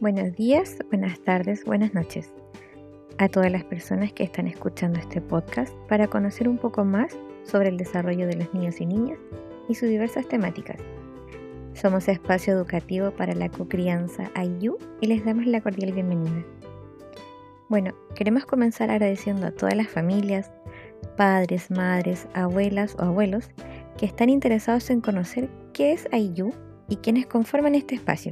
Buenos días, buenas tardes, buenas noches a todas las personas que están escuchando este podcast para conocer un poco más sobre el desarrollo de los niños y niñas y sus diversas temáticas. Somos espacio educativo para la cocrianza IU y les damos la cordial bienvenida. Bueno, queremos comenzar agradeciendo a todas las familias, padres, madres, abuelas o abuelos que están interesados en conocer qué es IU y quiénes conforman este espacio.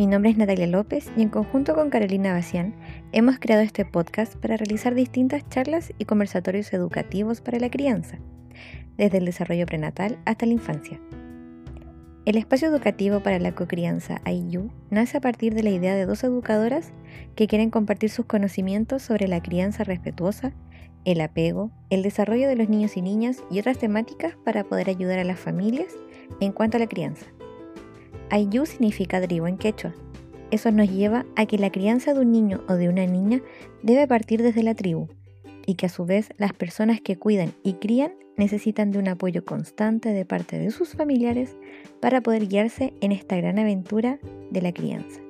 Mi nombre es Natalia López y en conjunto con Carolina Bacián hemos creado este podcast para realizar distintas charlas y conversatorios educativos para la crianza, desde el desarrollo prenatal hasta la infancia. El espacio educativo para la cocrianza IU nace a partir de la idea de dos educadoras que quieren compartir sus conocimientos sobre la crianza respetuosa, el apego, el desarrollo de los niños y niñas y otras temáticas para poder ayudar a las familias en cuanto a la crianza. Ayu significa tribu en quechua. Eso nos lleva a que la crianza de un niño o de una niña debe partir desde la tribu y que a su vez las personas que cuidan y crían necesitan de un apoyo constante de parte de sus familiares para poder guiarse en esta gran aventura de la crianza.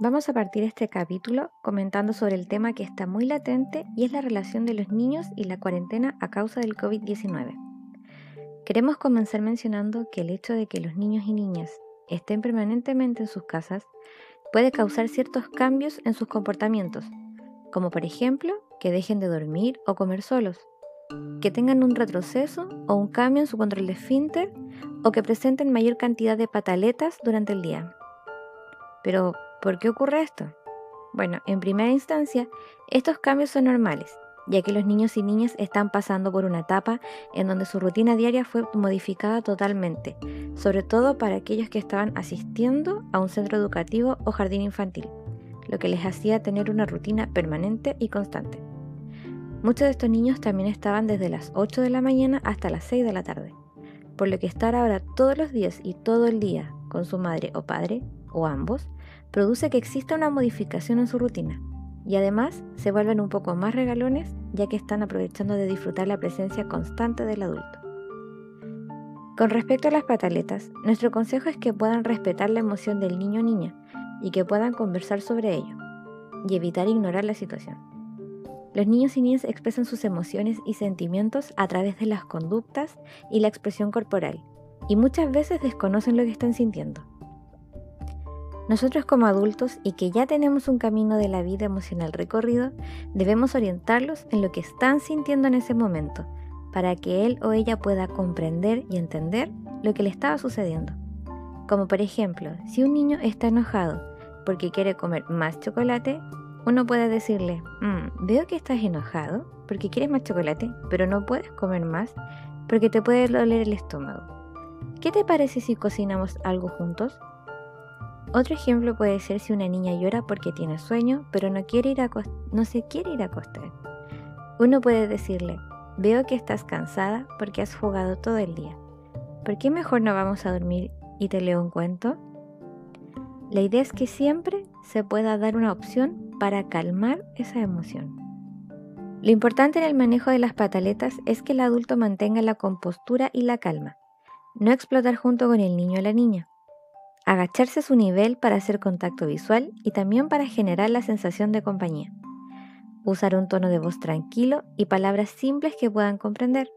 Vamos a partir este capítulo comentando sobre el tema que está muy latente y es la relación de los niños y la cuarentena a causa del COVID-19. Queremos comenzar mencionando que el hecho de que los niños y niñas estén permanentemente en sus casas puede causar ciertos cambios en sus comportamientos, como por ejemplo que dejen de dormir o comer solos, que tengan un retroceso o un cambio en su control de esfínter o que presenten mayor cantidad de pataletas durante el día. Pero, ¿Por qué ocurre esto? Bueno, en primera instancia, estos cambios son normales, ya que los niños y niñas están pasando por una etapa en donde su rutina diaria fue modificada totalmente, sobre todo para aquellos que estaban asistiendo a un centro educativo o jardín infantil, lo que les hacía tener una rutina permanente y constante. Muchos de estos niños también estaban desde las 8 de la mañana hasta las 6 de la tarde, por lo que estar ahora todos los días y todo el día con su madre o padre, o ambos, produce que exista una modificación en su rutina y además se vuelven un poco más regalones ya que están aprovechando de disfrutar la presencia constante del adulto. Con respecto a las pataletas, nuestro consejo es que puedan respetar la emoción del niño niña y que puedan conversar sobre ello y evitar ignorar la situación. Los niños y niñas expresan sus emociones y sentimientos a través de las conductas y la expresión corporal y muchas veces desconocen lo que están sintiendo. Nosotros como adultos y que ya tenemos un camino de la vida emocional recorrido, debemos orientarlos en lo que están sintiendo en ese momento, para que él o ella pueda comprender y entender lo que le estaba sucediendo. Como por ejemplo, si un niño está enojado porque quiere comer más chocolate, uno puede decirle, mm, veo que estás enojado porque quieres más chocolate, pero no puedes comer más porque te puede doler el estómago. ¿Qué te parece si cocinamos algo juntos? Otro ejemplo puede ser si una niña llora porque tiene sueño, pero no, quiere ir a no se quiere ir a acostar. Uno puede decirle, veo que estás cansada porque has jugado todo el día. ¿Por qué mejor no vamos a dormir y te leo un cuento? La idea es que siempre se pueda dar una opción para calmar esa emoción. Lo importante en el manejo de las pataletas es que el adulto mantenga la compostura y la calma, no explotar junto con el niño o la niña agacharse a su nivel para hacer contacto visual y también para generar la sensación de compañía. Usar un tono de voz tranquilo y palabras simples que puedan comprender.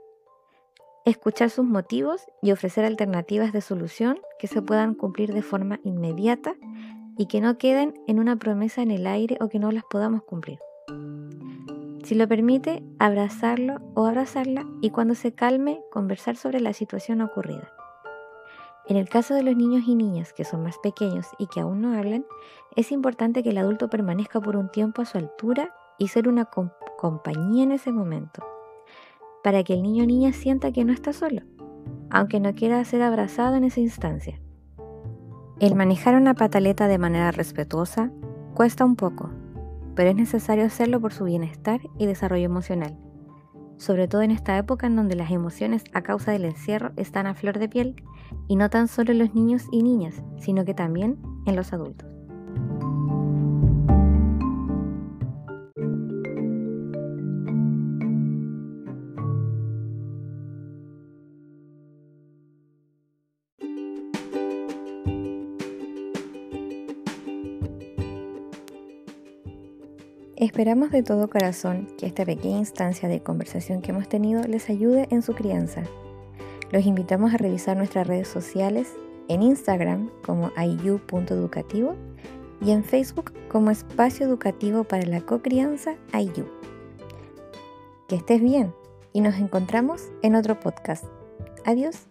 Escuchar sus motivos y ofrecer alternativas de solución que se puedan cumplir de forma inmediata y que no queden en una promesa en el aire o que no las podamos cumplir. Si lo permite, abrazarlo o abrazarla y cuando se calme, conversar sobre la situación ocurrida. En el caso de los niños y niñas que son más pequeños y que aún no hablan, es importante que el adulto permanezca por un tiempo a su altura y ser una compañía en ese momento, para que el niño o niña sienta que no está solo, aunque no quiera ser abrazado en esa instancia. El manejar una pataleta de manera respetuosa cuesta un poco, pero es necesario hacerlo por su bienestar y desarrollo emocional sobre todo en esta época en donde las emociones a causa del encierro están a flor de piel y no tan solo en los niños y niñas, sino que también en los adultos. Esperamos de todo corazón que esta pequeña instancia de conversación que hemos tenido les ayude en su crianza los invitamos a revisar nuestras redes sociales en Instagram como ayu.educativo y en Facebook como Espacio Educativo para la Cocrianza Ayu. Que estés bien y nos encontramos en otro podcast. Adiós.